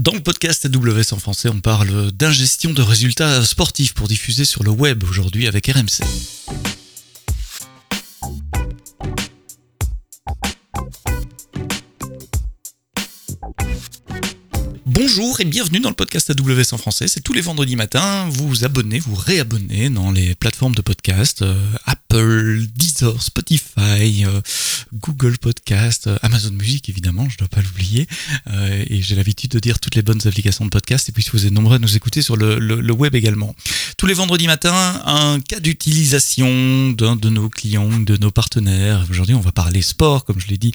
Dans le podcast AWS en français, on parle d'ingestion de résultats sportifs pour diffuser sur le web aujourd'hui avec RMC. Bonjour et bienvenue dans le podcast AWS en français. C'est tous les vendredis matins. Vous vous abonnez, vous réabonnez dans les plateformes de podcast euh, Apple, Deezer, Spotify, euh, Google Podcast, euh, Amazon Music évidemment, je ne dois pas l'oublier. et j'ai l'habitude de dire toutes les bonnes applications de podcast. Et puis si vous êtes nombreux à nous écouter sur le, web également. Tous les vendredis matins, un cas d'utilisation d'un de nos clients, de nos partenaires. Aujourd'hui, on va parler sport, comme je l'ai dit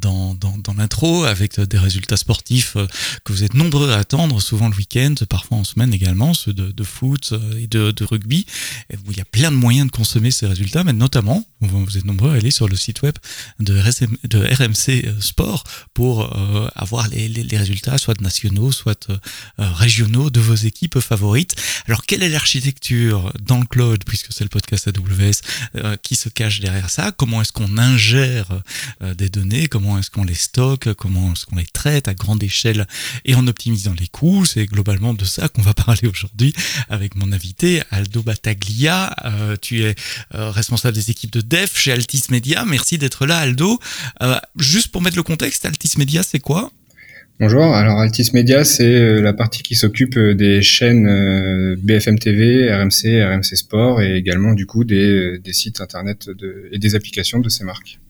dans, dans, l'intro, avec des résultats sportifs que vous nombreux à attendre, souvent le week-end, parfois en semaine également, ceux de, foot euh, et de, rugby, où il y a plein de moyens de consommer ces résultats, mais notamment, vous êtes nombreux à aller sur le site web de, RMC euh, Sport pour euh, avoir les, résultats, soit nationaux, soit régionaux de vos équipes favorites. Alors, quelle est l'architecture dans le cloud, puisque c'est le podcast AWS, qui se cache derrière ça? Comment est-ce qu'on ingère des données? Comment est-ce qu'on les stocke? Comment est-ce qu'on les traite à grande échelle en optimisant les coûts. C'est globalement de ça qu'on va parler aujourd'hui avec mon invité Aldo Battaglia. Euh, tu es euh, responsable des équipes de dev chez Altis Media. Merci d'être là Aldo. Euh, juste pour mettre le contexte, Altis Media c'est quoi? Bonjour, alors Altis Media, c'est la partie qui s'occupe des chaînes BFM TV, RMC, RMC Sport et également du coup des, sites internet et des applications de ces marques.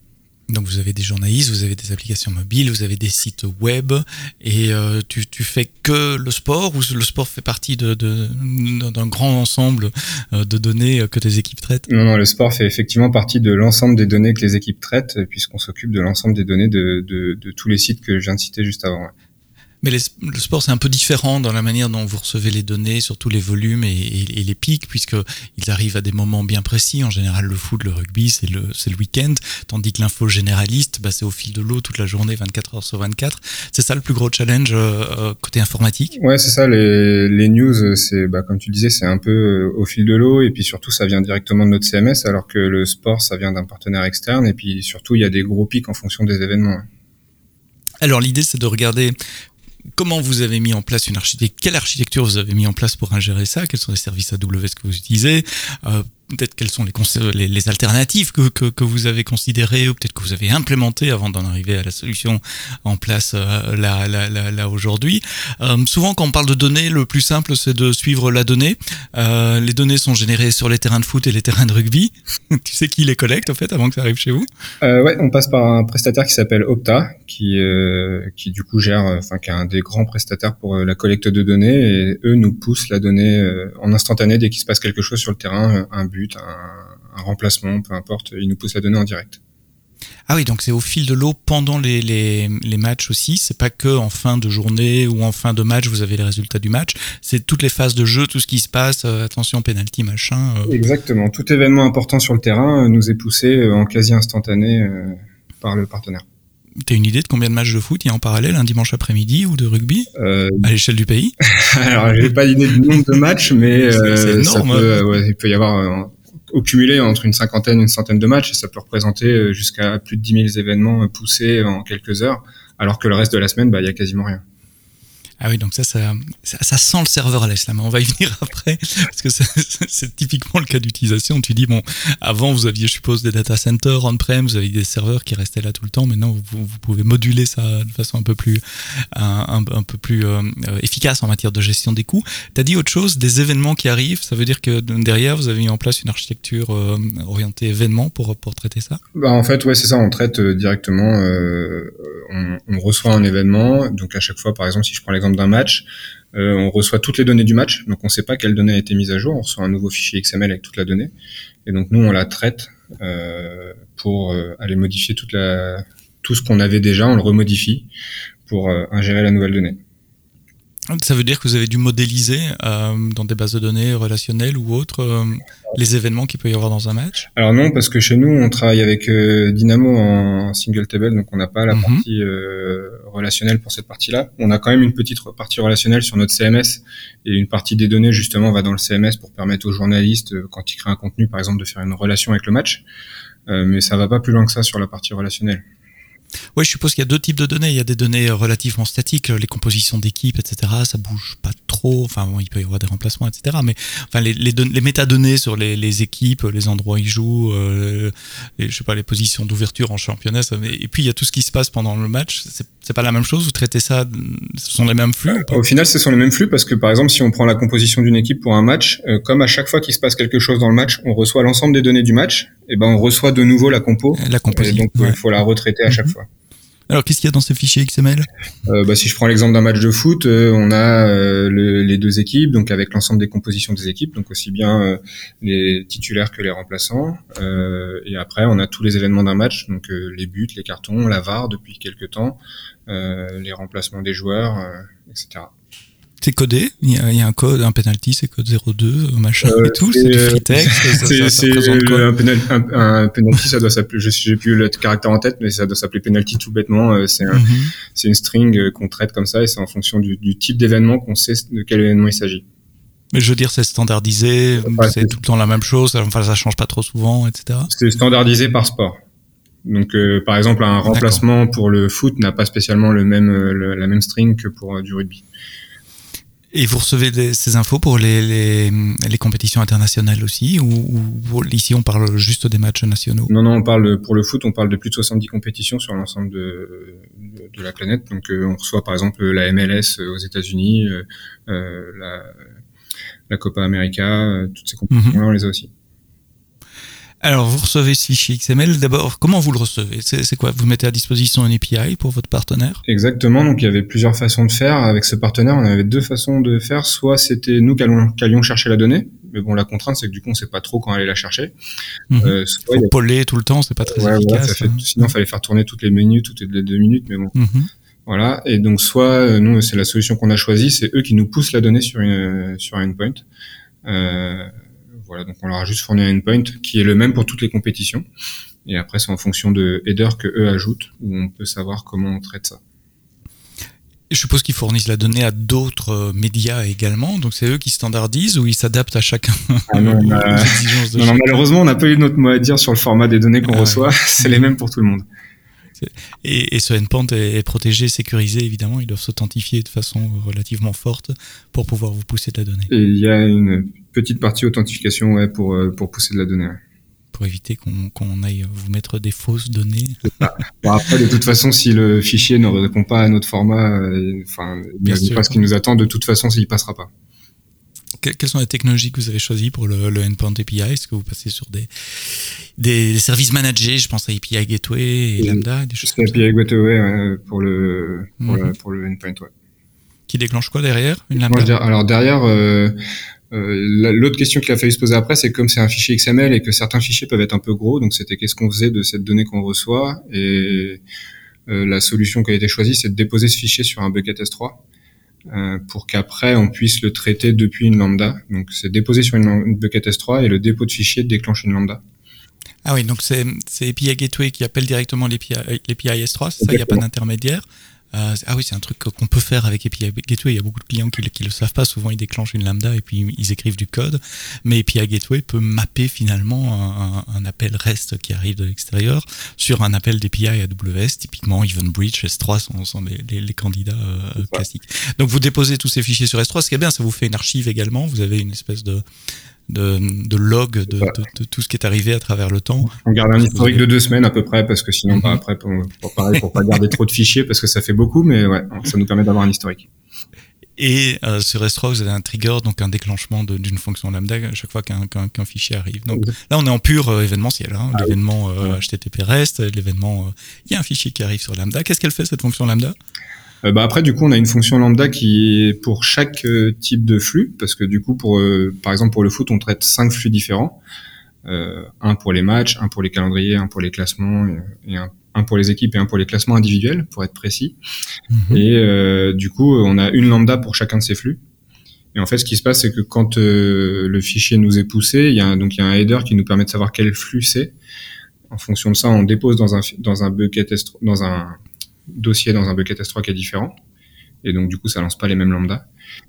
Donc vous avez des journalistes, vous avez des applications mobiles, vous avez des sites web, et euh, tu, tu fais que le sport ou le sport fait partie de, d'un grand ensemble euh, de données que tes équipes traitent? Non, non, le sport fait effectivement partie de l'ensemble des données que les équipes traitent, puisqu'on s'occupe de l'ensemble des données de, de, de, tous les sites que je viens de citer juste avant. Mais le sport, c'est un peu différent dans la manière dont vous recevez les données, surtout les volumes et, les pics, puisqu'ils arrivent à des moments bien précis. En général, le foot, le rugby, c'est le, le week-end, tandis que l'info généraliste, bah, c'est au fil de l'eau toute la journée, 24 heures sur 24. C'est ça le plus gros challenge euh, euh, côté informatique? Ouais, c'est ça. Les, les news, c'est bah, comme tu disais, c'est un peu euh, au fil de l'eau, et puis surtout, ça vient directement de notre CMS, alors que le sport, ça vient d'un partenaire externe, et puis surtout, il y a des gros pics en fonction des événements. Alors l'idée c'est de regarder comment vous avez mis en place une architecture, quelle architecture vous avez mis en place pour ingérer ça, quels sont les services AWS que vous utilisez, euh, peut-être quelles sont les, les, alternatives que, que, que, vous avez considérées ou peut-être que vous avez implémentées avant d'en arriver à la solution en place euh, là, là, là, là aujourd'hui. Euh, souvent, quand on parle de données, le plus simple, c'est de suivre la donnée. Euh, les données sont générées sur les terrains de foot et les terrains de rugby. tu sais qui les collecte, en fait, avant que ça arrive chez vous? Ouais, on passe par un prestataire qui s'appelle Opta, qui, qui du coup gère, enfin, qui est un des grands prestataires pour la collecte de données et eux nous poussent la donnée en instantané dès qu'il se passe quelque chose sur le terrain, un but un, remplacement, peu importe, il nous pousse la donnée en direct. Ah oui, donc c'est au fil de l'eau pendant les, les, les, matchs aussi. C'est pas que en fin de journée ou en fin de match vous avez les résultats du match. C'est toutes les phases de jeu, tout ce qui se passe. Euh, attention, penalty, machin. Euh. Exactement. Tout événement important sur le terrain euh, nous est poussé en quasi instantané par le partenaire. T'as une idée de combien de matchs de foot il y a en parallèle un dimanche après-midi ou de rugby à l'échelle du pays? Alors j'ai pas d'idée du nombre de matchs, mais ça peut, hein. il peut y avoir au cumulé entre une cinquantaine, une centaine de matchs, et ça peut représenter euh, jusqu'à plus de 10 000 événements euh, poussés en quelques heures, alors que le reste de la semaine, bah, il y a quasiment rien. Ah oui, donc ça, ça, ça, sent le serveur à mais On va y venir après, parce que c'est typiquement le cas d'utilisation. Tu dis, bon, avant, vous aviez, je suppose, des data centers on-prem, vous aviez des serveurs qui restaient là tout le temps. Maintenant, vous, vous pouvez moduler ça de façon un peu plus, un, un, peu plus euh, efficace en matière de gestion des coûts. Tu as dit autre chose, des événements qui arrivent. Ça veut dire que derrière, vous avez mis en place une architecture euh, orientée événements pour, pour traiter ça? Bah, En fait, ouais, c'est ça. On traite euh, directement, euh, on, on reçoit un événement. Donc, à chaque fois, par exemple, si je prends l'exemple d'un match, euh, on reçoit toutes les données du match, donc on ne sait pas quelle donnée a été mise à jour. On reçoit un nouveau fichier XML avec toute la donnée, et donc nous on la traite euh, pour euh, aller modifier tout ce qu'on avait déjà, on le remodifie pour ingérer la nouvelle donnée. Ça veut dire que vous avez dû modéliser euh, dans des bases de données relationnelles ou autres euh, les événements qu'il peut y avoir dans un match? Alors non, parce que chez nous, on travaille avec euh, Dynamo en single table, donc on n'a pas la mhm. partie relationnelle pour cette partie-là. On a quand même une petite partie relationnelle sur notre CMS et une partie des données justement va dans le CMS pour permettre aux journalistes, quand ils créent un contenu, par exemple, de faire une relation avec le match. mais ça va pas plus loin que ça sur la partie relationnelle. Oui, je suppose qu'il y a deux types de données. Il y a des données relativement statiques, les compositions d'équipes, etc. Ça bouge pas trop. Enfin, bon, il peut y avoir des remplacements, etc. Mais enfin, les, les, les métadonnées sur les, les, équipes, les endroits où ils jouent, euh, je sais pas, les positions d'ouverture en championnat. Ça, et puis il y a tout ce qui se passe pendant le match. Pas la même chose. Vous traitez ça, ce sont les mêmes flux. Au final, ce sont les mêmes flux parce que par exemple, si on prend la composition d'une équipe pour un match, euh, comme à chaque fois qu'il se passe quelque chose dans le match, on reçoit l'ensemble des données du match. Et ben, on reçoit de nouveau la compo. La composition. donc, il faut la retraiter à chaque mhm. fois. Alors, qu'est-ce qu'il y a dans ces fichiers XML euh, bah, Si je prends l'exemple d'un match de foot, euh, on a euh, le, les deux équipes, donc avec l'ensemble des compositions des équipes, donc aussi bien euh, les titulaires que les remplaçants. et après, on a tous les événements d'un match, donc les buts, les cartons, la VAR depuis quelques temps, les remplacements des joueurs, etc c'est codé, il y, a, il y, a, un code, un penalty, c'est code 02, machin euh, et tout, c'est du free text. C'est un, penalty, un, penalty, ça doit s'appeler, je j'ai plus le caractère en tête, mais ça doit s'appeler penalty tout bêtement. Euh, c'est un, mm-hmm. c'est une string euh, qu'on traite comme ça et c'est en fonction du, du type d'événement qu'on sait de quel événement il s'agit. Mais je veux dire, c'est standardisé, c'est tout le temps la même chose, enfin ça change pas trop souvent, etc. C'est standardisé par sport. Donc, euh, par exemple, un remplacement pour le foot n'a pas spécialement le même, la même string que pour du rugby. Et vous recevez ces infos pour les, les, les, compétitions internationales aussi ou, ou, ici on parle juste des matchs nationaux? Non, non, on parle pour le foot, on parle de plus de 70 compétitions sur l'ensemble de, de, la planète. Donc euh, on reçoit par exemple la MLS aux États-Unis, euh, euh, la, la Copa América, toutes ces compétitions-là, mhm. on les a aussi. Alors, vous recevez ce fichier XML. D'abord, comment vous le recevez? C'est quoi? Vous mettez à disposition un API pour votre partenaire? Exactement. Donc, il y avait plusieurs façons de faire. Avec ce partenaire, on avait deux façons de faire. Soit c'était nous qui allions, chercher la donnée. Mais bon, la contrainte, c'est que du coup, on sait pas trop quand aller la chercher. Mmh. Euh, soit Faut poller tout le temps, c'est pas très efficace. Hein. Sinon, il fallait faire tourner toutes les minutes, toutes les deux minutes. Mais bon. Mhm. Voilà. Et donc, soit euh, nous, c'est la solution qu'on a choisie, c'est eux qui nous poussent la donnée sur une sur un endpoint. Euh, voilà, donc on leur a juste fourni un endpoint qui est le même pour toutes les compétitions. Et après, c'est en fonction de header que eux ajoutent où on peut savoir comment on traite ça. Je suppose qu'ils fournissent la donnée à d'autres euh, médias également, donc c'est eux qui standardisent ou ils s'adaptent à chacun ah non, malheureusement, on n'a pas eu notre mot à dire sur le format des données qu'on ah reçoit. c'est les mêmes pour tout le monde. Et, ce endpoint est, protégé, sécurisé, évidemment. Ils doivent s'authentifier de façon relativement forte pour pouvoir vous pousser de la donnée. Et il y a une petite partie authentification ouais, pour, euh, pour pousser de la donnée. Pour éviter qu'on aille vous mettre des fausses données. après, de toute façon, si le fichier ne répond pas à notre format, euh, enfin, il pas ce qui nous attend, de toute façon, il passera pas quelles sont les technologies que vous avez choisies pour le, le endpoint API Est-ce que vous passez sur des, des services managés? Je pense à API Gateway et Lambda, des choses API Gateway pour le pour, le, mhm. pour le endpoint, ouais. Qui déclenche quoi derrière Une Lambda? Alors derrière, euh, euh, l'autre question qu'il a fallu se poser après, c'est comme c'est un fichier XML et que certains fichiers peuvent être un peu gros, donc c'était qu'est-ce qu'on faisait de cette donnée qu'on reçoit et euh, la solution qui a été choisie, c'est de déposer ce fichier sur un bucket S3 euh, pour qu'après on puisse le traiter depuis une lambda. Donc c'est déposé sur une, bucket S3 et le dépôt de fichier déclenche une lambda. Ah oui, donc c'est API Gateway qui appelle directement l'API S3, c'est ça, il n'y a pas d'intermédiaire. Euh, ah oui, c'est un truc qu'on peut faire avec API Gateway. Il y a beaucoup de clients qui, qui le savent pas. Souvent, ils déclenchent une lambda et puis ils écrivent du code. Mais API Gateway peut mapper finalement un, appel REST qui arrive de l'extérieur sur un appel d'API AWS. Typiquement, EventBridge, S3 sont, sont les, les, candidats euh, classiques. Donc, vous déposez tous ces fichiers sur S3. Ce qui est bien, ça vous fait une archive également. Vous avez une espèce de de, de log de, de, de, tout ce qui est arrivé à travers le temps. On garde un historique de deux semaines à peu près parce que sinon, bah, après, pour, pour, pareil, pour pas garder trop de fichiers parce que ça fait beaucoup, mais ouais, ça nous permet d'avoir un historique. Et euh, sur S3, vous avez un trigger, donc un déclenchement d'une fonction lambda à chaque fois qu'un qu'un fichier arrive. Donc là, on est en pur euh, événementiel. Hein, ah l'événement euh, HTTP REST, l'événement, il y a un fichier qui arrive sur lambda. Qu'est-ce qu'elle fait cette fonction lambda? Euh, bah après, du coup, on a une fonction lambda qui est pour chaque euh, type de flux, parce que du coup, pour euh, par exemple pour le foot, on traite cinq flux différents, un pour les matchs, un pour les calendriers, un pour les classements, et, un, pour les équipes et un pour les classements individuels, pour être précis. Mhm. Et du coup, on a une lambda pour chacun de ces flux. Et en fait, ce qui se passe, c'est que quand le fichier nous est poussé, il y a un, donc il y a un header qui nous permet de savoir quel flux c'est. En fonction de ça, on dépose dans un dans un bucket dans un dossier dans un bucket S3 qui est différent. Et donc, du coup, ça lance pas les mêmes lambda.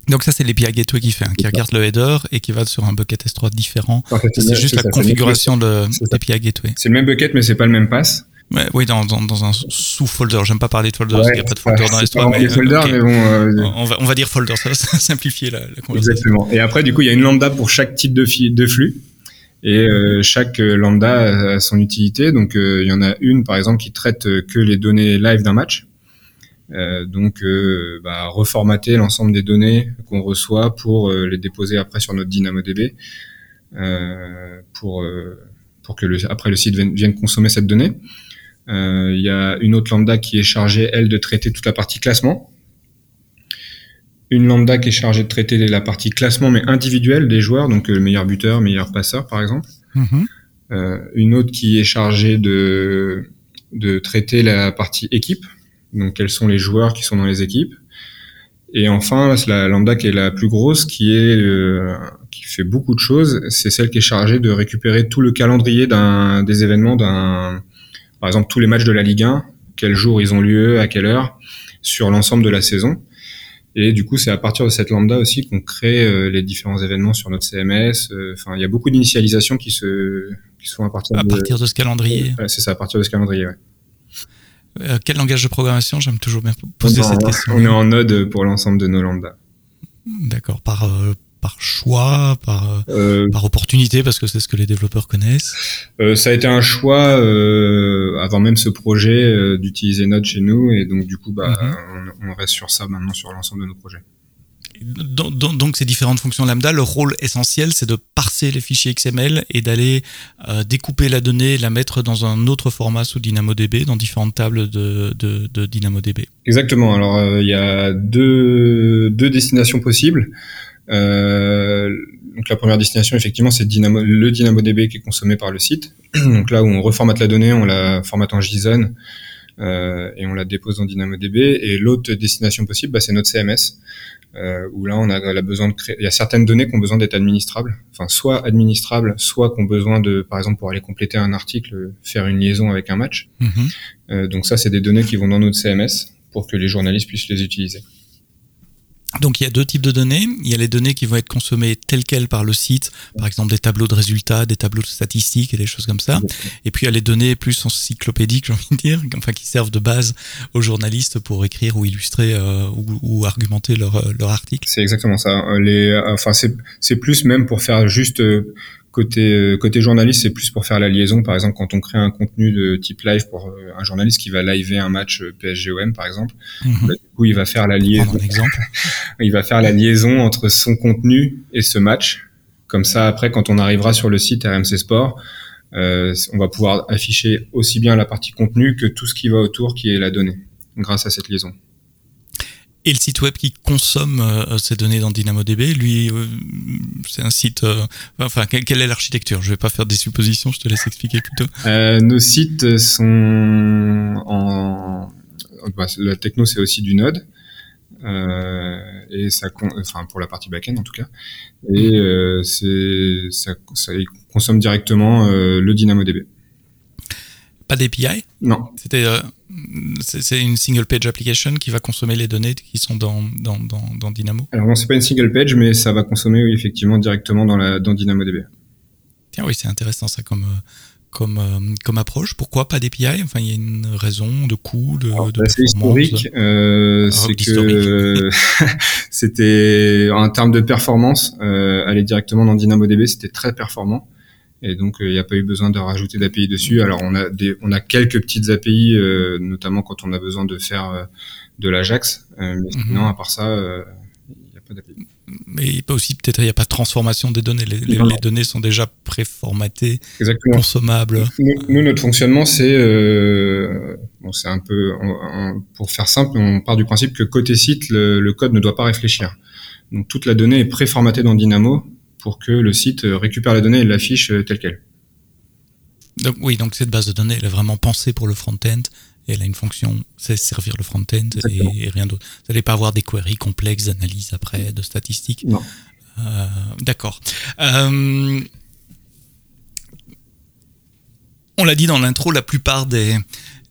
Donc ça, c'est l'API Gateway qui fait, hein, qui regarde le header et qui va sur un bucket S3 différent. c'est juste la configuration de l'API Gateway. C'est le même bucket, mais c'est pas le même pass. Ouais, oui, dans, dans, dans un sous-folder. J'aime pas parler de folder, parce qu'il n'y a pas de folder dans l'histoire. Mais, folders, mais bon. Euh, on, va, on va dire folder, ça va simplifier la, la, conversation. Exactement. Et après, du coup, il y a une lambda pour chaque type de, de flux. Et euh, chaque lambda a son utilité. Donc, euh, il y en a une, par exemple, qui traite que les données live d'un match. Euh, donc, bah, reformater l'ensemble des données qu'on reçoit pour les déposer après sur notre DynamoDB, pour pour que le, après le site vienne, vienne consommer cette donnée. Euh, il y a une autre lambda qui est chargée, elle, de traiter toute la partie classement. Une lambda qui est chargée de traiter la partie classement, mais individuelle des joueurs, donc euh, le meilleur buteur, meilleur passeur, par exemple. Mm-hmm. Euh, une autre qui est chargée de, de traiter la partie équipe, donc quels sont les joueurs qui sont dans les équipes. Et enfin, la lambda qui est la plus grosse, qui est qui fait beaucoup de choses, c'est celle qui est chargée de récupérer tout le calendrier d'un des événements d'un par exemple tous les matchs de la Ligue 1, quel jour ils ont lieu, à quelle heure, sur l'ensemble de la saison. Et du coup, c'est à partir de cette lambda aussi qu'on crée euh, les différents événements sur notre CMS. Euh, enfin, il y a beaucoup d'initialisations qui se qui sont à partir à de, partir de ce calendrier. c'est ça, à partir de ce calendrier. Ouais. Euh, quel langage de programmation? J'aime toujours bien poser cette question. On est en Node pour l'ensemble de nos lambdas. D'accord. Par par choix, par, euh, par opportunité, parce que c'est ce que les développeurs connaissent euh, Ça a été un choix euh, avant même ce projet euh, d'utiliser Node chez nous, et donc du coup, bah, mhm. on, on, reste sur ça maintenant sur l'ensemble de nos projets. Donc, donc, ces différentes fonctions lambda, le rôle essentiel, c'est de parser les fichiers XML et d'aller euh, découper la donnée, la mettre dans un autre format sous DynamoDB, dans différentes tables de, de, de DynamoDB. Exactement. Alors, il y a deux, deux destinations possibles. Euh, donc la première destination, effectivement, c'est Dynamo, le DynamoDB qui est consommé par le site. donc là où on reformate la donnée, on la formate en JSON euh, et on la dépose dans DynamoDB. Et l'autre destination possible, bah, c'est notre CMS, euh, où là on a, a, besoin de créer. Il y a certaines données qui ont besoin d'être administrables, enfin soit administrables, soit qu'on besoin de, par exemple, pour aller compléter un article, faire une liaison avec un match. Mm-hmm. Euh, donc ça, c'est des données qui vont dans notre CMS pour que les journalistes puissent les utiliser. Donc il y a deux types de données. Il y a les données qui vont être consommées telles quelles par le site, par exemple des tableaux de résultats, des tableaux de statistiques et des choses comme ça. Et puis il y a les données plus encyclopédiques, j'ai envie de dire, enfin qui servent de base aux journalistes pour écrire ou illustrer euh, ou, ou, argumenter leur, euh, leur article. C'est exactement ça. Les, enfin c'est plus même pour faire juste euh, Côté, euh, côté journaliste, c'est plus pour faire la liaison. Par exemple, quand on crée un contenu de type live pour euh, un journaliste qui va liver un match euh, PSG-OM, par exemple, mhm. bah, du coup, il va faire la liaison. il va faire la liaison entre son contenu et ce match. Comme ça, après, quand on arrivera sur le site RMC Sport, euh, on va pouvoir afficher aussi bien la partie contenu que tout ce qui va autour, qui est la donnée, grâce à cette liaison. Et le site web qui consomme euh, ces données dans DynamoDB, lui, euh, c'est un site. Euh, enfin, quelle est l'architecture? Je vais pas faire des suppositions, je te laisse expliquer plutôt. nos sites sont en. Bah, la techno, c'est aussi du Node. et ça, enfin pour la partie backend en tout cas, et c'est ça, ça consomme directement le DynamoDB. Pas d'API? Non. C'était c'est une single page application qui va consommer les données qui sont dans, dans, dans, dans Dynamo Alors non, c'est pas une single page, mais ça va consommer oui, effectivement directement dans, la, dans DynamoDB. Tiens, oui, c'est intéressant ça comme, comme, euh, comme approche. Pourquoi pas d'API Enfin, il y a une raison de coût, de, de C'est historique. Euh, c'est que c'était en termes de performance, euh, aller directement dans DynamoDB, c'était très performant et donc il n'y a pas eu besoin de rajouter d'API dessus. Alors on a des, on a quelques petites API, euh, notamment quand on a besoin de faire euh, de l'Ajax, euh, mais mhm. sinon à part ça, il n'y a pas d'API. Mais il pas aussi peut-être il n'y a pas de transformation des données. Les, les, données sont déjà préformatées, consommables. Nous, notre fonctionnement c'est bon, c'est un peu pour faire simple, on part du principe que côté site le, le code ne doit pas réfléchir. Donc toute la donnée est préformatée dans Dynamo pour que le site récupère la donnée et l'affiche euh, telle qu'elle. Donc oui, donc cette base de données, elle est vraiment pensée pour le front-end et elle a une fonction, c'est servir le front-end et, rien d'autre. Vous n'allez pas avoir des queries complexes d'analyse après, de statistiques. Non. Euh, D'accord. Euh, on l'a dit dans l'intro, la plupart des,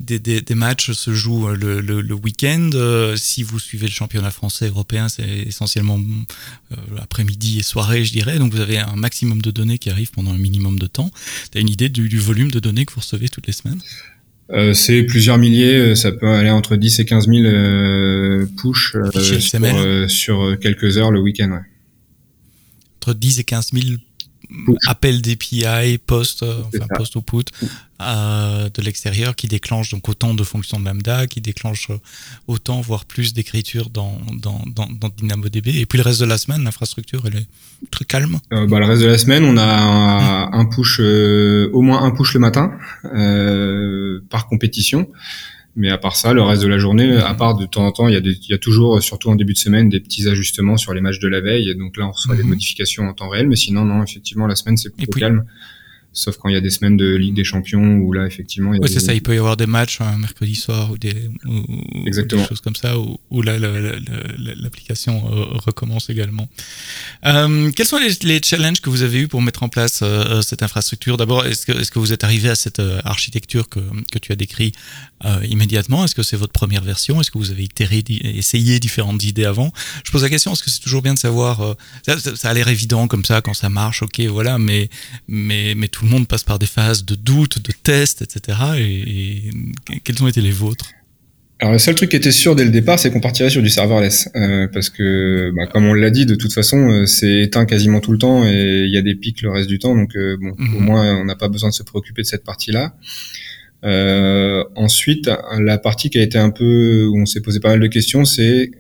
des, des, des, matchs se jouent euh, le, le, le week-end. Euh, si vous suivez le championnat français européen, c'est essentiellement euh, après-midi et soirée, je dirais. Donc vous avez un maximum de données qui arrivent pendant un minimum de temps. Tu as une idée du, du, volume de données que vous recevez toutes les semaines? Euh, c'est plusieurs milliers, ça peut aller entre 10 et 15 000 euh, push sur, sur, quelques heures le week-end. Ouais. Entre 10 et 15 000 appel d'API, post, euh, enfin post ou put euh, de l'extérieur qui déclenche donc autant de fonctions de lambda, qui déclenche euh, autant voire plus d'écriture dans, dans, dans, dans, DynamoDB. Et puis le reste de la semaine, l'infrastructure elle est très calme. Euh, bah, le reste de la semaine, on a un, push, au moins un push le matin par compétition. Mais à part ça, le reste de la journée, à part de temps en temps, il y a, il y a toujours, surtout en début de semaine, des petits ajustements sur les matchs de la veille. Et donc là, on reçoit des mhm. modifications en temps réel. Mais sinon, non, effectivement, la semaine, c'est plutôt calme sauf quand il y a des semaines de Ligue des Champions où là effectivement. Oui, c'est ça. Il peut y avoir des matchs un mercredi soir ou des, des choses comme ça où, là l'application euh, recommence également. Euh, quels sont les, challenges que vous avez eu pour mettre en place euh, cette infrastructure? D'abord, est-ce que, vous êtes arrivé à cette architecture que, que tu as décrit immédiatement Est-ce que c'est votre première version? Est-ce que vous avez itéré, essayé différentes idées avant? Je pose la question parce que c'est toujours bien de savoir. Ça, ça, a l'air évident comme ça quand ça marche, ok, voilà, mais mais mais tout le monde passe par des phases de doute, de tests, etc. Et, quels ont été les vôtres? Alors le seul truc qui était sûr dès le départ, c'est qu'on partirait sur du serverless, euh, parce que, bah, comme on l'a dit, de toute façon, euh, c'est éteint quasiment tout le temps et il y a des pics le reste du temps, donc euh, bon, mhm. au moins on n'a pas besoin de se préoccuper de cette partie-là. Ensuite, la partie qui a été un peu où on s'est posé pas mal de questions, c'est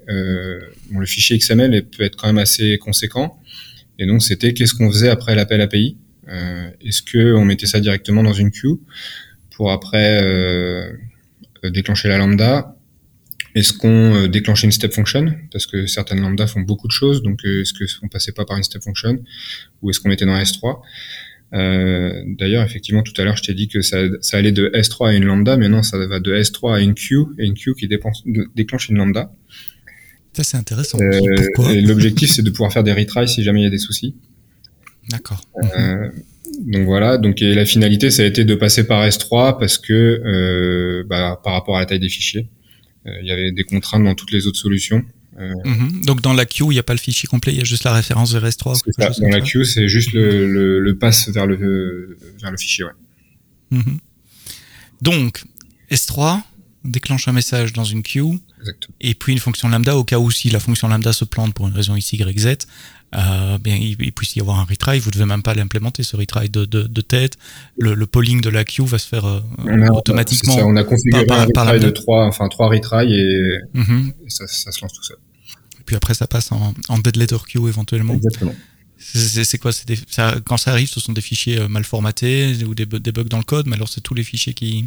bon, le fichier XML peut être quand même assez conséquent, et donc c'était qu'est-ce qu'on faisait après l'appel API? Euh, est-ce que on mettait ça directement dans une queue pour après euh, déclencher la lambda? Est-ce qu'on euh, déclenchait une step function? Parce que certaines lambda font beaucoup de choses, donc est-ce qu'on passait pas par une step function? Ou est-ce qu'on était dans S3 euh, D'ailleurs, effectivement, tout à l'heure, je t'ai dit que ça, ça, allait de S3 à une lambda, mais non, ça va de S3 à une queue, et une queue qui déclenche une lambda. Ça, c'est intéressant. Euh, l'objectif, c'est de pouvoir faire des retries si jamais il y a des soucis. D'accord. Euh, donc voilà, donc et la finalité, ça a été de passer par S3 parce que euh, bah, par rapport à la taille des fichiers, euh, il y avait des contraintes dans toutes les autres solutions. Mhm. Donc dans la queue, il n'y a pas le fichier complet, il y a juste la référence vers S3. dans la queue, c'est juste le, le, le, pass vers le, vers le fichier. Ouais. Mhm. Donc S3 déclenche un message dans une queue, Exactement. et puis une fonction lambda au cas où si la fonction lambda se plante pour une raison x, y, z, euh, bien, il, puisse y avoir un retry, vous ne devez même pas l'implémenter, ce retry de, de, de tête. Le, le, polling de la queue va se faire euh, automatiquement. Ça, on a configuré par, un retry de trois, enfin trois retries et, mhm. et ça, ça, se lance tout seul. Puis après, ça passe en, en dead letter queue éventuellement. Exactement. C'est quoi? Des, ça, Quand ça arrive, ce sont des fichiers euh, mal formatés ou des, des bugs dans le code, mais alors c'est tous les fichiers qui,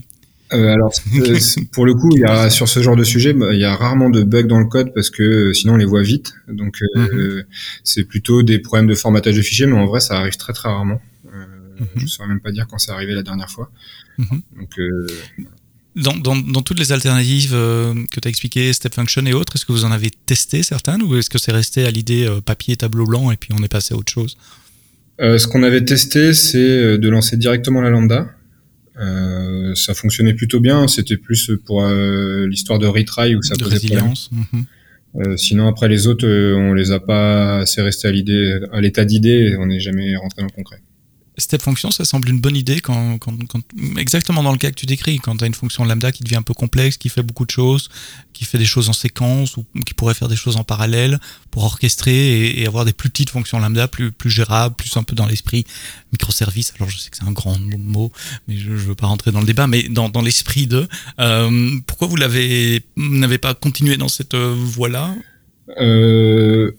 euh, alors, euh, pour le coup, il y a, sur ce genre de sujet, bah, il y a rarement de bugs dans le code parce que sinon on les voit vite. Donc, mhm. c'est plutôt des problèmes de formatage de fichiers, mais en vrai, ça arrive très très rarement. Je ne mhm. saurais même pas dire quand c'est arrivé la dernière fois. Mhm. Donc, dans, dans, dans, toutes les alternatives que tu as expliquées, Step Function et autres, est-ce que vous en avez testé certaines ou est-ce que c'est resté à l'idée papier, tableau blanc et puis on est passé à autre chose? Ce qu'on avait testé, c'est de lancer directement la lambda. Euh, ça fonctionnait plutôt bien. C'était plus pour euh, l'histoire de retry où ça de posait problème. Mhm. Euh, sinon après les autres, on les a pas assez restés à l'idée, à l'état d'idée. On n'est jamais rentré dans le concret. Step function, ça semble une bonne idée quand, quand, quand exactement dans le cas que tu décris, quand tu as une fonction lambda qui devient un peu complexe, qui fait beaucoup de choses, qui fait des choses en séquence ou qui pourrait faire des choses en parallèle pour orchestrer et, avoir des plus petites fonctions lambda, plus, plus gérables, plus un peu dans l'esprit microservice. Alors je sais que c'est un grand mot, mais je ne veux pas rentrer dans le débat, mais dans, dans l'esprit de euh, pourquoi vous n'avez pas continué dans cette euh, voie-là? Euh,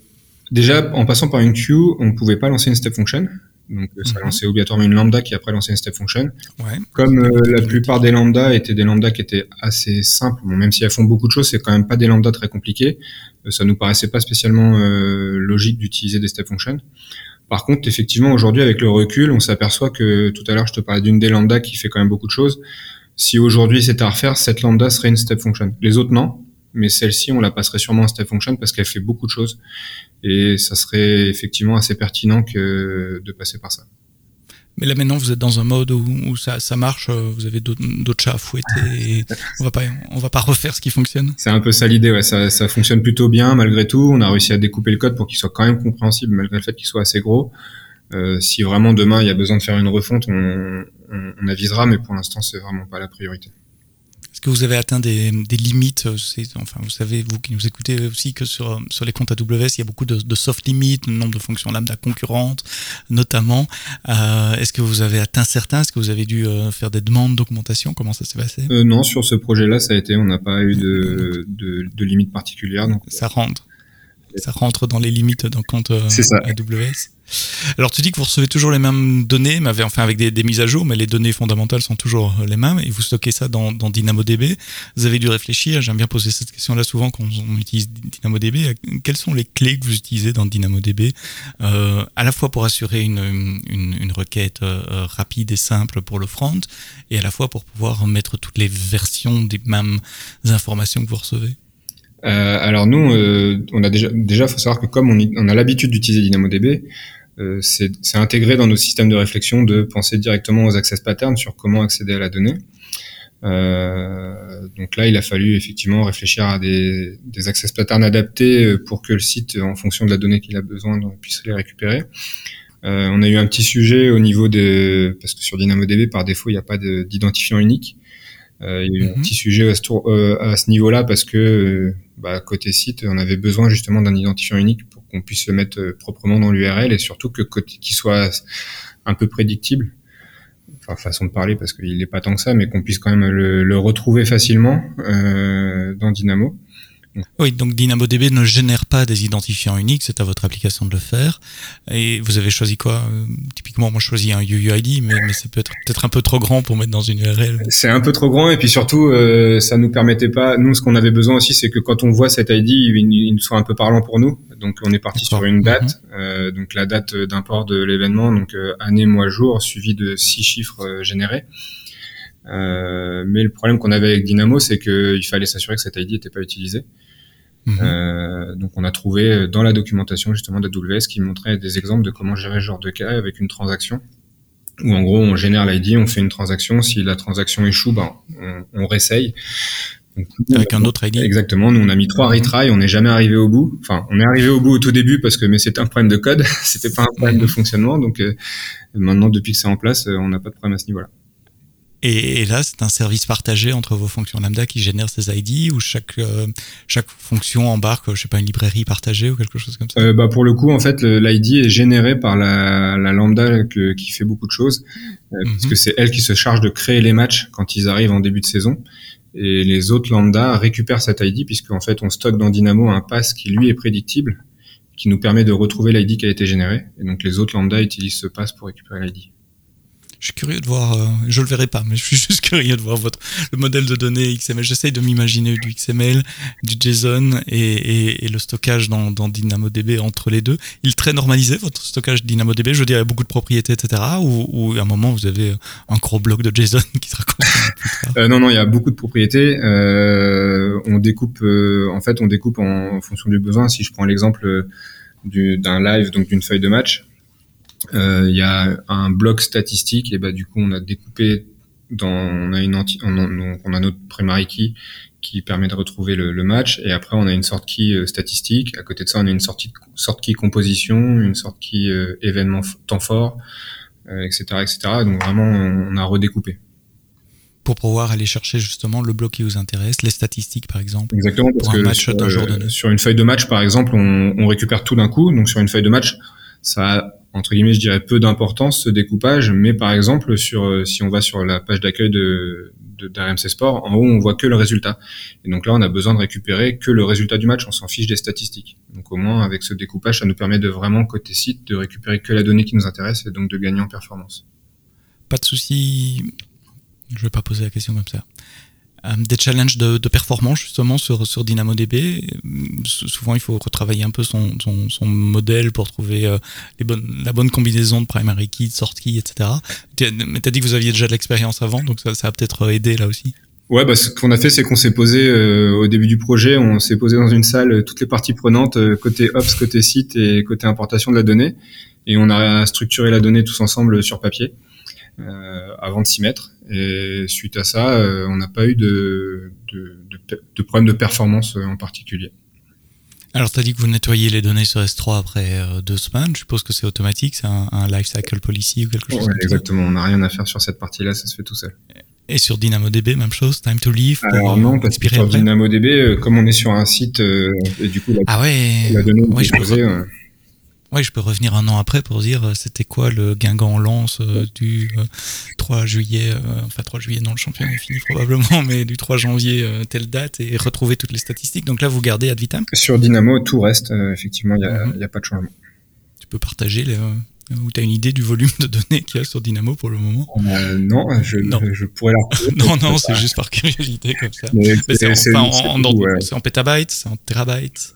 Déjà, en passant par une queue, on ne pouvait pas lancer une step function. Donc ça mhm. lançait obligatoirement une lambda qui après lançait une step function. Ouais. Comme euh, la plupart des lambdas étaient des lambdas qui étaient assez simples, bon, même si elles font beaucoup de choses, c'est quand même pas des lambdas très compliqués. Euh, ça nous paraissait pas spécialement euh, logique d'utiliser des step functions. Par contre, effectivement, aujourd'hui, avec le recul, on s'aperçoit que tout à l'heure, je te parlais d'une des lambdas qui fait quand même beaucoup de choses. Si aujourd'hui c'était à refaire, cette lambda serait une step function. Les autres, non mais celle-ci, on la passerait sûrement en step function parce qu'elle fait beaucoup de choses. Et ça serait effectivement assez pertinent que de passer par ça. Mais là maintenant, vous êtes dans un mode où, ça, ça, marche, euh, vous avez d'autres chats à fouetter et on va pas, on va pas refaire ce qui fonctionne. C'est un peu ça l'idée, ouais. Ça, ça fonctionne plutôt bien malgré tout. On a réussi à découper le code pour qu'il soit quand même compréhensible malgré le fait qu'il soit assez gros. Euh, si vraiment demain il y a besoin de faire une refonte, on, on, on avisera, mais pour l'instant c'est vraiment pas la priorité. Est-ce que vous avez atteint des, des limites Enfin, vous savez, vous qui nous écoutez aussi, que sur, sur les comptes AWS, il y a beaucoup de, de soft limits, le nombre de fonctions lambda concurrentes, notamment. Euh, Est-ce que vous avez atteint certains? Est-ce que vous avez dû faire des demandes d'augmentation? Comment ça s'est passé? Euh, Non, sur ce projet-là, ça a été, on n'a pas eu de, de, de limites particulières. Donc... Ça rentre ça rentre dans les limites d'un compte euh, AWS. Alors tu dis que vous recevez toujours les mêmes données, mais enfin avec des, mises à jour, mais les données fondamentales sont toujours les mêmes, et vous stockez ça dans, DynamoDB. Vous avez dû réfléchir, j'aime bien poser cette question-là souvent quand on utilise DynamoDB. Quelles sont les clés que vous utilisez dans DynamoDB, euh, à la fois pour assurer une, requête euh, rapide et simple pour le front, et à la fois pour pouvoir mettre toutes les versions des mêmes informations que vous recevez? Euh, alors nous, euh, on a déjà, déjà, faut savoir que comme on, a l'habitude d'utiliser DynamoDB, euh, c'est intégré dans nos systèmes de réflexion de penser directement aux access patterns sur comment accéder à la donnée. Euh, donc là, il a fallu effectivement réfléchir à des, des, access patterns adaptés pour que le site, en fonction de la donnée qu'il a besoin, puisse les récupérer. On a eu un petit sujet au niveau de parce que sur DynamoDB par défaut il n'y a pas d'identifiant unique. Euh, il y a eu un mhm. petit sujet à ce, euh, à ce niveau-là parce que euh, bah, côté site, on avait besoin justement d'un identifiant unique pour qu'on puisse le mettre proprement dans l'URL et surtout que qu'il soit un peu prédictible. Enfin, façon de parler parce qu'il n'est pas tant que ça, mais qu'on puisse quand même le, le retrouver facilement euh, dans Dynamo. Oui, donc DynamoDB ne génère pas des identifiants uniques, c'est à votre application de le faire. Et vous avez choisi quoi? Typiquement, moi je choisis un UUID, mais, mais c'est peut-être peut-être un peu trop grand pour mettre dans une URL. C'est un peu trop grand, et puis surtout, euh, ça nous permettait pas. Nous, ce qu'on avait besoin aussi, c'est que quand on voit cet ID, il, il, soit un peu parlant pour nous. Donc, on est parti sur une date. Mhm. euh, donc, la date d'import de l'événement, donc euh, année, mois, jour, suivi de six chiffres euh, générés. Euh, mais le problème qu'on avait avec Dynamo, c'est qu'il fallait s'assurer que cet ID n'était pas utilisé. Mhm. Euh, donc on a trouvé dans la documentation justement d'AWS qui montrait des exemples de comment gérer ce genre de cas avec une transaction. Où en gros on génère l'ID, on fait une transaction, si la transaction échoue, ben, on, on réessaye. avec un autre ID. Exactement. Nous, on a mis trois mhm. retries, on n'est jamais arrivé au bout. Enfin, on est arrivé au bout au tout début parce que mais c'était un problème de code, c'était pas un problème de mhm. fonctionnement. Donc euh, maintenant, depuis que c'est en place, euh, on n'a pas de problème à ce niveau-là. Et, là, c'est un service partagé entre vos fonctions lambda qui génèrent ces ID ou chaque euh, chaque fonction embarque, je sais pas, une librairie partagée ou quelque chose comme ça? Euh, bah pour le coup, en fait, l'ID est généré par la, la lambda que, qui fait beaucoup de choses, euh, mm -hmm. parce que c'est elle qui se charge de créer les matchs quand ils arrivent en début de saison. Et les autres lambda récupèrent cet ID puisque en fait, on stocke dans Dynamo un pass qui lui est prédictible, qui nous permet de retrouver l'ID qui a été généré. Et donc les autres lambda utilisent ce pass pour récupérer l'ID je suis curieux de voir, euh, je le verrai pas, mais je suis juste curieux de voir votre le modèle de données XML. J'essaye de m'imaginer du XML, du JSON et, et, et le stockage dans, dans, DynamoDB entre les deux. Il est très normalisé votre stockage DynamoDB. Je veux dire, il y a beaucoup de propriétés, etc. Ou, ou à un moment vous avez un gros bloc de JSON qui se raconte. euh, non, non, il y a beaucoup de propriétés. Euh, on découpe, euh, en fait, on découpe en, en, fonction du besoin. Si je prends l'exemple d'un live, donc d'une feuille de match euh, il y a un bloc statistique et bah du coup on a découpé dans on a une anti, on, a, on a notre primary key qui permet de retrouver le, le, match et après on a une sorte key euh, statistique à côté de ça on a une sortie sorte key composition une sorte key euh, événement temps fort etc etc donc vraiment on, a redécoupé pour pouvoir aller chercher justement le bloc qui vous intéresse, les statistiques par exemple. Exactement, parce pour un que match sur, jour donné. sur une feuille de match par exemple, on, on récupère tout d'un coup. Donc sur une feuille de match, ça entre guillemets, je dirais peu d'importance ce découpage, mais par exemple, sur euh, si on va sur la page d'accueil de d'RMC Sport, en haut on voit que le résultat. Et donc là, on a besoin de récupérer que le résultat du match, on s'en fiche des statistiques. Donc au moins avec ce découpage, ça nous permet de vraiment côté site de récupérer que la donnée qui nous intéresse et donc de gagner en performance. Pas de souci. Je vais pas poser la question comme ça. Euh, des challenges de, de, performance justement sur, sur DynamoDB. Souvent, il faut retravailler un peu son, son, son modèle pour trouver euh, les bonnes, la bonne combinaison de primary key, de sort key, etc. Mais tu as dit que vous aviez déjà de l'expérience avant, donc ça, ça a peut-être aidé là aussi. Ouais, bah, ce qu'on a fait, c'est qu'on s'est posé euh, au début du projet, on s'est posé dans une salle, euh, toutes les parties prenantes, côté Ops, côté site et côté importation de la donnée, et on a structuré la donnée tous ensemble sur papier euh, avant de s'y mettre. Et suite à ça, euh, on n'a pas eu de, de, de, de, problème de performance euh, en particulier. Alors, tu as dit que vous nettoyez les données sur S3 après euh, deux semaines. Je suppose que c'est automatique, c'est un, un life cycle policy ou quelque chose ouais, Exactement, on n'a rien à faire sur cette partie-là, ça se fait tout seul. Et sur DynamoDB, même chose, time to leave pour Alors non, parce que sur DynamoDB, comme on est sur un site, et du coup, la, ah ouais, la donnée ouais, est posée, oui, je peux revenir un an après pour dire euh, c'était quoi le Guingamp lance euh, du 3 euh, juillet, enfin 3 juillet, non, le championnat est fini probablement, mais du 3 janvier, telle date, et retrouver toutes les statistiques. Donc là, vous gardez ad vitam? Sur Dynamo, tout reste, effectivement, il n'y a, mhm. a, pas de changement. Tu peux partager les, ou tu as une idée du volume de données qu'il y a sur Dynamo pour le moment? Non, je, je pourrais la Non, non, c'est juste par curiosité comme ça. c'est en, en, en, pétabytes, c'est en terabytes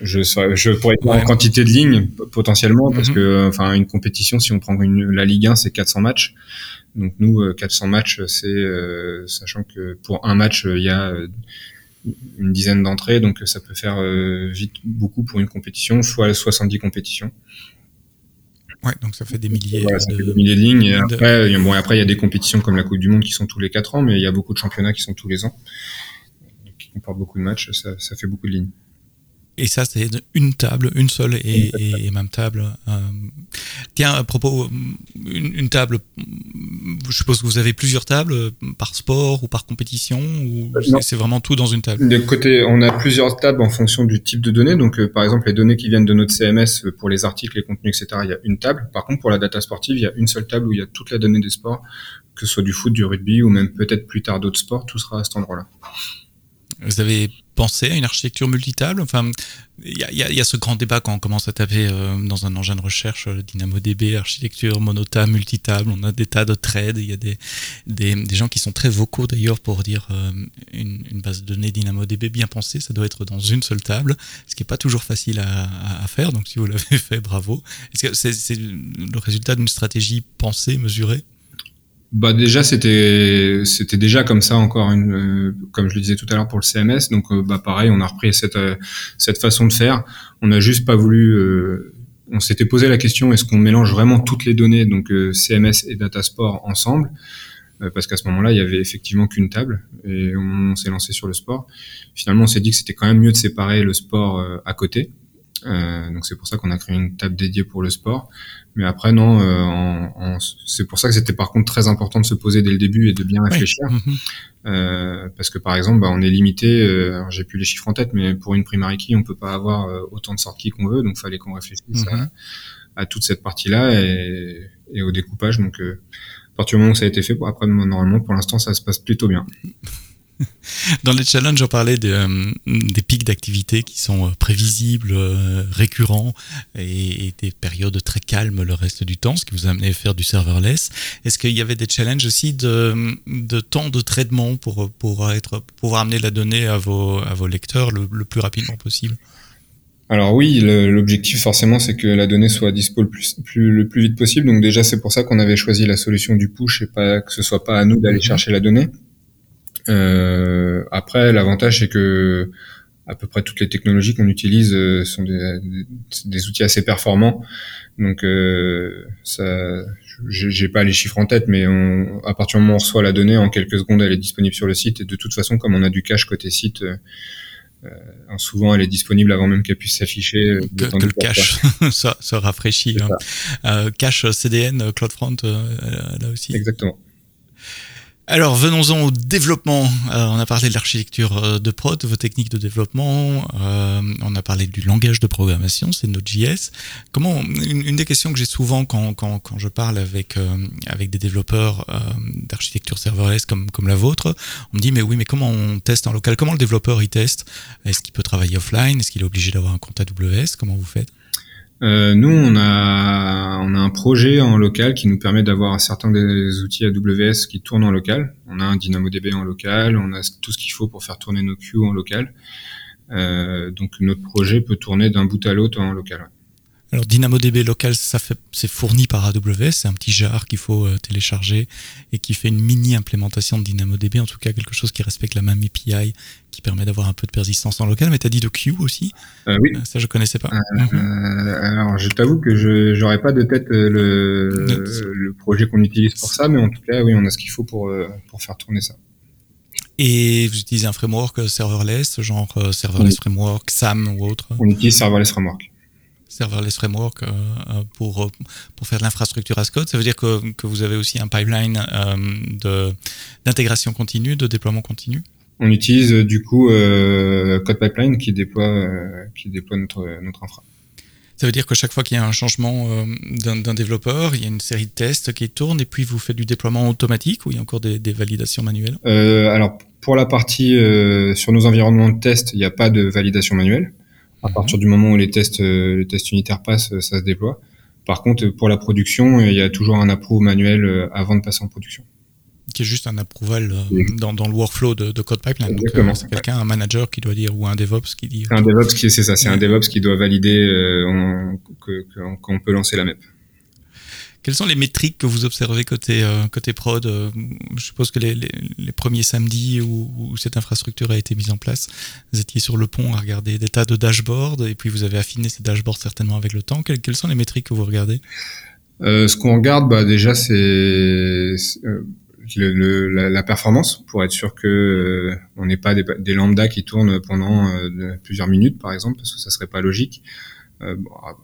je, je pourrais dire en quantité de lignes potentiellement parce mhm. que enfin une compétition si on prend une, la Ligue 1 c'est 400 matchs donc nous 400 euh, matchs c'est euh, sachant que pour un match il y a euh, une dizaine d'entrées donc ça peut faire vite beaucoup pour une compétition fois 70 compétitions Ouais, donc ça fait des milliers, de... des milliers de lignes. Et après, bon, après, il y a des compétitions comme la Coupe du Monde qui sont tous les 4 ans, mais il y a beaucoup de championnats qui sont tous les ans, qui comportent beaucoup de matchs. Ça, ça fait beaucoup de lignes. Et ça, c'est une table, une seule et, et, même table. Euh, tiens, à propos, une, table, je suppose que vous avez plusieurs tables par sport ou par compétition ou c'est vraiment tout dans une table? De côté, on a plusieurs tables en fonction du type de données. Donc, euh, par exemple, les données qui viennent de notre CMS euh, pour les articles, les contenus, etc., il y a une table. Par contre, pour la data sportive, il y a une seule table où il y a toute la donnée des sports, que ce soit du foot, du rugby ou même peut-être plus tard d'autres sports, tout sera à cet endroit-là. Vous avez pensé à une architecture multitable? Enfin, il y a, y a, ce grand débat quand on commence à taper euh, dans un engin de recherche euh, DynamoDB, architecture monotable, multitable. On a des tas de trades. Il y a des, des, des, gens qui sont très vocaux d'ailleurs pour dire euh, une, une, base de données DynamoDB bien pensée, ça doit être dans une seule table, ce qui est pas toujours facile à, à faire. Donc si vous l'avez fait, bravo. Est-ce que c'est le résultat d'une stratégie pensée, mesurée? Bah déjà c'était c'était déjà comme ça encore une euh, comme je le disais tout à l'heure pour le CMS donc euh, bah pareil on a repris cette euh, cette façon de faire. On n'a juste pas voulu on s'était posé la question est-ce qu'on mélange vraiment toutes les données donc CMS et Datasport ensemble? Parce qu'à ce moment-là il y avait effectivement qu'une table et on, on s'est lancé sur le sport. Finalement on s'est dit que c'était quand même mieux de séparer le sport à côté euh, donc c'est pour ça qu'on a créé une table dédiée pour le sport. Mais après non, euh, c'est pour ça que c'était par contre très important de se poser dès le début et de bien réfléchir, mhm. euh, parce que par exemple, bah, on est limité. Euh, j'ai plus les chiffres en tête, mais pour une primary key, on peut pas avoir euh, autant de sorties qu'on veut, donc fallait qu'on réfléchisse à, mhm. à, toute cette partie-là et, et, au découpage. Donc à partir du moment où ça a été fait, après normalement pour l'instant ça se passe plutôt bien. Dans les challenges, on parlait de, euh, des pics d'activité qui sont euh, prévisibles, euh, récurrents et, des périodes très calmes le reste du temps, ce qui vous a amené à faire du serverless. Est-ce qu'il y avait des challenges aussi de, de temps de traitement pour, pour être, pouvoir amener la donnée à vos, à vos lecteurs le, plus rapidement possible? Alors oui, l'objectif forcément c'est que la donnée soit dispo le plus, le plus vite possible. Donc déjà c'est pour ça qu'on avait choisi la solution du push et pas que ce soit pas à nous d'aller mhm. chercher la donnée. Euh, après, l'avantage c'est que à peu près toutes les technologies qu'on utilise euh, sont des, des, outils assez performants. Donc, euh, ça, j'ai pas les chiffres en tête, mais on, à partir du moment où on reçoit la donnée, en quelques secondes, elle est disponible sur le site. Et de toute façon, comme on a du cache côté site, euh, souvent elle est disponible avant même qu'elle puisse s'afficher. Que, que le cache ça, ça rafraîchit. Hein. Euh, cache CDN, CloudFront, là aussi. Exactement. Alors venons-en au développement. Euh, on a parlé de l'architecture euh, de prod, vos techniques de développement. Euh, on a parlé du langage de programmation, c'est Node.js. Comment une, des questions que j'ai souvent quand, quand, quand, je parle avec avec des développeurs d'architecture serverless comme comme la vôtre, on me dit mais oui mais comment on teste en local? Comment le développeur il teste? Est-ce qu'il peut travailler offline? Est-ce qu'il est obligé d'avoir un compte AWS Comment vous faites? Euh, nous, on a, on a un projet en local qui nous permet d'avoir certains des outils AWS qui tournent en local. On a un DynamoDB en local, on a tout ce qu'il faut pour faire tourner nos queues en local. Euh, donc notre projet peut tourner d'un bout à l'autre en local. Alors DynamoDB local, ça c'est fourni par AWS, c'est un petit jar qu'il faut euh, télécharger et qui fait une mini implémentation de DynamoDB, en tout cas quelque chose qui respecte la même API, qui permet d'avoir un peu de persistance en local. Mais tu as dit de Q aussi euh, Oui. Euh, ça je connaissais pas. Mhm. alors je t'avoue que je j'aurais pas de tête le, le projet qu'on utilise pour ça, mais en tout cas oui, on a ce qu'il faut pour pour faire tourner ça. Et vous utilisez un framework serverless, genre serverless framework, SAM ou autre? On utilise serverless framework. Serverless framework pour pour faire de l'infrastructure as code. Ça veut dire que, que vous avez aussi un pipeline de d'intégration continue, de déploiement continu. On utilise du coup Code Pipeline qui déploie qui déploie notre notre infra. Ça veut dire que chaque fois qu'il y a un changement euh, d'un développeur, il y a une série de tests qui tournent et puis vous faites du déploiement automatique ou il y a encore des, validations manuelles? Euh, Alors pour la partie euh, sur nos environnements de test, il n'y a pas de validation manuelle. À mhm. partir du moment où les tests, les tests unitaires passent, ça se déploie. Par contre, pour la production, il y a toujours un approve manuel avant de passer en production qui est juste un approval euh, dans, dans, le workflow de, de Code Pipeline. Donc, euh, c'est quelqu'un, un manager qui doit dire, ou un DevOps qui dit. Un DevOps qui, c'est ça, c'est un DevOps qui doit valider euh, qu'on peut lancer la MEP. Quelles sont les métriques que vous observez côté, côté prod Je suppose que les, premiers samedis où, cette infrastructure a été mise en place, vous étiez sur le pont à regarder des tas de dashboards et puis vous avez affiné ces dashboards certainement avec le temps. Quelles, sont les métriques que vous regardez? Euh, Ce qu'on regarde, bah, déjà, c'est la, performance pour être sûr que euh, on n'est pas des, des lambda qui tournent pendant euh, plusieurs minutes par exemple parce que ça serait pas logique. Euh,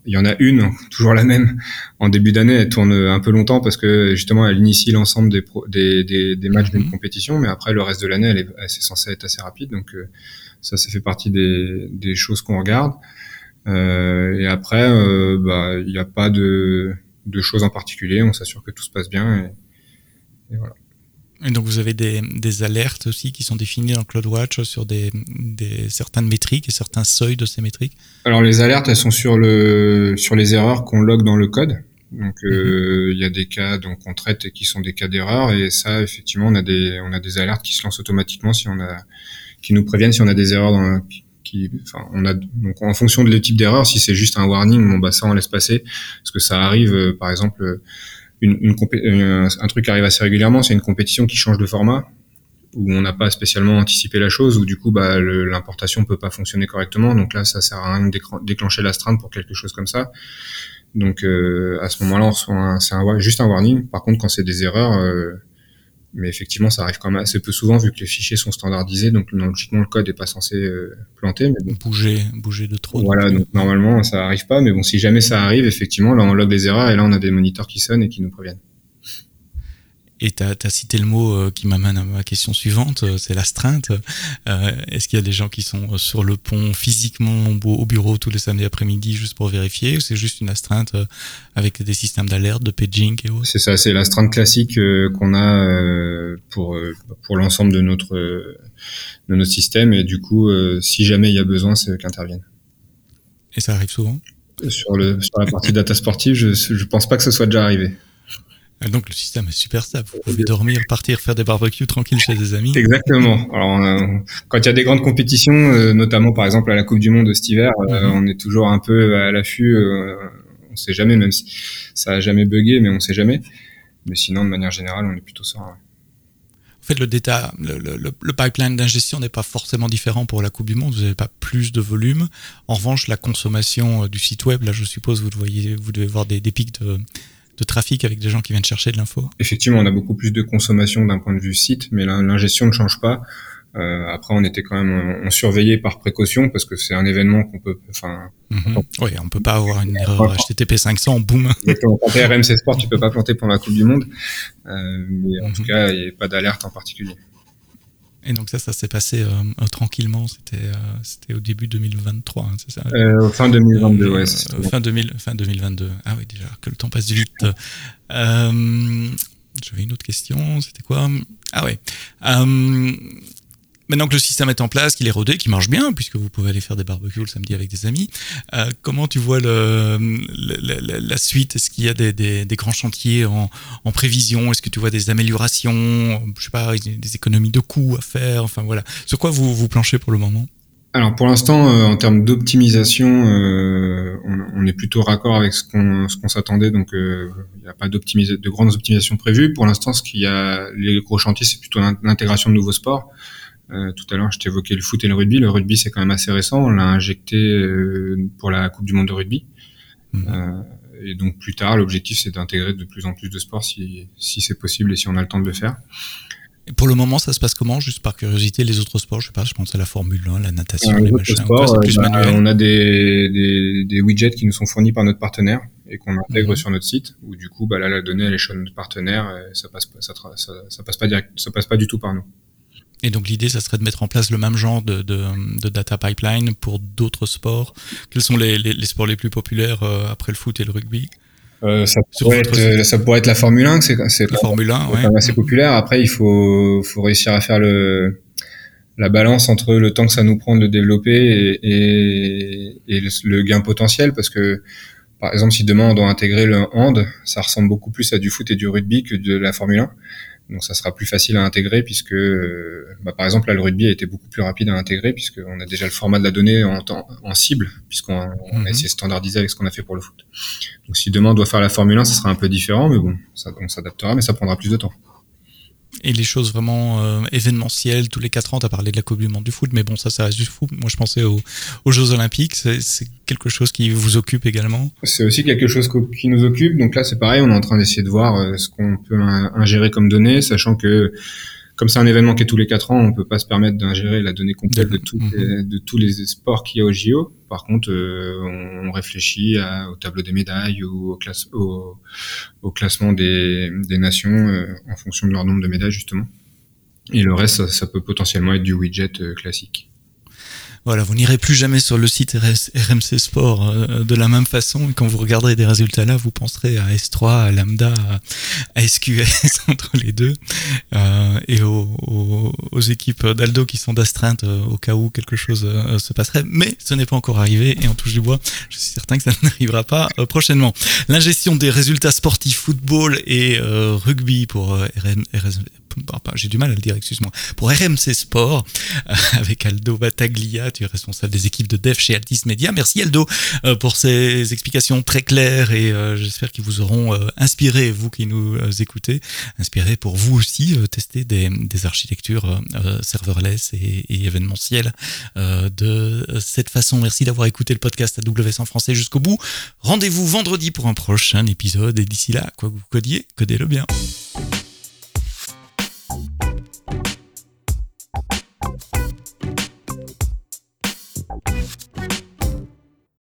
il y en a une, toujours la même. En début d'année, elle tourne un peu longtemps parce que justement, elle initie l'ensemble des, des, des, des, matchs d'une mhm. compétition, mais après, le reste de l'année, elle est, c'est censé être assez rapide. Donc ça, ça fait partie des, des choses qu'on regarde. et après, bah, il n'y a pas de, de choses en particulier. On s'assure que tout se passe bien. Et, et voilà. Et donc vous avez des, des, alertes aussi qui sont définies dans CloudWatch sur des, des, certaines métriques et certains seuils de ces métriques? Alors les alertes, elles sont sur, le, sur les erreurs qu'on log dans le code. Donc euh, mhm. il y a des cas donc on traite et qui sont des cas d'erreur et ça effectivement on a des on a des alertes qui se lancent automatiquement si on a qui nous préviennent si on a des erreurs dans qui enfin on a donc en fonction de type d'erreur si c'est juste un warning bon bah ça on laisse passer parce que ça arrive euh, par exemple une, euh, un truc qui arrive assez régulièrement, c'est une compétition qui change de format où on n'a pas spécialement anticipé la chose, où du coup bah, l'importation peut pas fonctionner correctement. Donc là, ça sert à rien de déclencher l'astreinte pour quelque chose comme ça. Donc euh, à ce moment-là, on reçoit c'est juste un warning. Par contre, quand c'est des erreurs, euh, mais effectivement, ça arrive quand même assez peu souvent vu que les fichiers sont standardisés, donc logiquement le code est pas censé euh, planter. Mais bon. Bouger, bouger de trop. Voilà, donc normalement ça arrive pas, mais bon, si jamais ça arrive, effectivement, là on log les erreurs et là on a des moniteurs qui sonnent et qui nous préviennent. Et tu as, cité le mot euh, qui m'amène à ma question suivante, euh, c'est l'astreinte. Euh, Est-ce qu'il y a des gens qui sont sur le pont physiquement au bureau tous les samedis après-midi juste pour vérifier ou c'est juste une astreinte avec des systèmes d'alerte, de paging et autres? C'est ça, c'est l'astreinte classique qu'on a pour, pour l'ensemble de notre, de notre système et du coup, si jamais il y a besoin, c'est qu'interviennent. Et ça arrive souvent? Sur, le, sur la partie data sportive, je ne pense pas que ce soit déjà arrivé. Donc le système est super stable. Vous pouvez dormir, partir, faire des barbecues tranquille chez des amis. Exactement. Alors euh, quand il y a des grandes compétitions, euh, notamment par exemple à la Coupe du Monde cet hiver, euh, mhm. on est toujours un peu à l'affût. on sait jamais, même si ça a jamais bugué, mais on sait jamais. Mais sinon, de manière générale, on est plutôt serein. En fait, le, data, le, le, le pipeline d'ingestion n'est pas forcément différent pour la Coupe du Monde. Vous n'avez pas plus de volume. En revanche, la consommation du site web, là, je suppose, vous, voyez, vous devez voir des, des pics de, de trafic avec des gens qui viennent chercher de l'info Effectivement, on a beaucoup plus de consommation d'un point de vue site, mais l'ingestion ne change pas. Euh, après, on était quand même, on, surveillait par précaution parce que c'est un événement qu'on peut, enfin. Mhm. Oui, on peut pas avoir une erreur HTTP 500, boum. Quand t'es RMC Sport, tu peux pas planter pendant la Coupe du Monde, euh, mais en mhm. tout cas, il n'y a pas d'alerte en particulier. Et donc ça, ça s'est passé euh, euh tranquillement. C'était euh, c'était au début 2023, hein, c'est ça? Euh, Fin 2022, ouais. fin, 2000, fin 2022. Ah oui, déjà, que le temps passe vite. J'avais une autre question, c'était quoi? Ah ouais. Maintenant que le système est en place, qu'il est rodé, qu'il marche bien, puisque vous pouvez aller faire des barbecues le samedi avec des amis, euh, comment tu vois le, la, la suite? Est-ce qu'il y a des, des, des, grands chantiers en, en prévision? Est-ce que tu vois des améliorations? Je sais pas, des économies de coûts à faire? Enfin voilà. Sur quoi vous vous planchez pour le moment? Alors pour l'instant, euh, en termes d'optimisation, euh, on, on, est plutôt raccord avec ce qu'on ce qu'on s'attendait, donc euh, il n'y a pas de grandes optimisations prévues. Pour l'instant, ce qu'il y a, les gros chantiers, c'est plutôt l'intégration de nouveaux sports. Euh, tout à l'heure, je t'évoquais le foot et le rugby. Le rugby, c'est quand même assez récent. On l'a injecté euh, pour la Coupe du Monde de rugby. Mmh. Euh, et donc plus tard, l'objectif, c'est d'intégrer de plus en plus de sports si, si c'est possible et si on a le temps de le faire. Et pour le moment, ça se passe comment? Juste par curiosité, les autres sports, je sais pas, je pense à la Formule 1, la natation, les les machins. sports, plus bah, manuel. on a des, des, des widgets qui nous sont fournis par notre partenaire et qu'on intègre Mhm. sur notre site. Où du coup, bah, là, la donnée elle est chez notre partenaire, et ça passe pas, ça, tra- ça, ça passe pas direct, ça passe pas du tout par nous. Et donc l'idée, ça serait de mettre en place le même genre de, de, de data pipeline pour d'autres sports. Quels sont les, les, les sports les plus populaires euh, après le foot et le rugby? Euh, ça, pourrait être, ça pourrait être la Formule 1, c'est La Formule 1, c'est ouais. quand même assez populaire. Après, il faut, faut réussir à faire le, la balance entre le temps que ça nous prend de le développer et, et, et le, le gain potentiel, parce que par exemple, si demain on doit intégrer le hand, ça ressemble beaucoup plus à du foot et du rugby que de la Formule 1. Donc ça sera plus facile à intégrer puisque, euh, bah, par exemple, là, le rugby a été beaucoup plus rapide à intégrer puisqu'on a déjà le format de la donnée en, temps, en cible, puisqu'on on Mhm. a essayé de standardiser avec ce qu'on a fait pour le foot. Donc si demain on doit faire la Formule 1, ça sera un peu différent, mais bon, ça, on s'adaptera, mais ça prendra plus de temps. Et les choses vraiment euh, événementielles, tous les 4 ans, tu as parlé de la Coupe du Monde du foot, mais bon, ça, ça reste du foot. Moi, je pensais aux, aux Jeux Olympiques. C'est quelque chose qui vous occupe également? C'est aussi quelque chose qui nous occupe. Donc là, c'est pareil, on est en train d'essayer de voir euh, ce qu'on peut in- ingérer comme données, sachant que comme c'est un événement qui est tous les quatre ans, on peut pas se permettre d'ingérer la donnée complète de, Mhm. les- de tous les sports qu'il y a au JO. Par contre, euh, on, on réfléchit à- au tableau des médailles ou au, classe, au, au classement des, des nations euh, en fonction de leur nombre de médailles justement. Et le reste, ça, ça peut potentiellement être du widget euh, classique. Voilà, vous n'irez plus jamais sur le site RMC Sport euh, de la même façon. Quand vous regarderez des résultats là, vous penserez à S3, à Lambda, à, SQS entre les deux, euh, et aux, aux, aux équipes d'Aldo qui sont d'astreinte euh, au cas où quelque chose euh, se passerait. Mais ce n'est pas encore arrivé et on touche du bois. Je suis certain que ça n'arrivera pas prochainement. L'ingestion des résultats sportifs football et rugby pour RM, RS pardon, j'ai du mal à le dire, excuse-moi, pour RMC Sport, euh, avec Aldo Battaglia, tu es responsable des équipes de dev chez Altis Media. Merci Aldo euh, pour ces explications très claires et euh, j'espère qu'ils vous auront inspiré, vous qui nous écoutez, inspiré pour vous aussi tester des, architectures serverless et, et événementielles de cette façon. Merci d'avoir écouté le podcast AWS en français jusqu'au bout. Rendez-vous vendredi pour un prochain épisode et d'ici là, quoi que vous codiez, codez-le bien.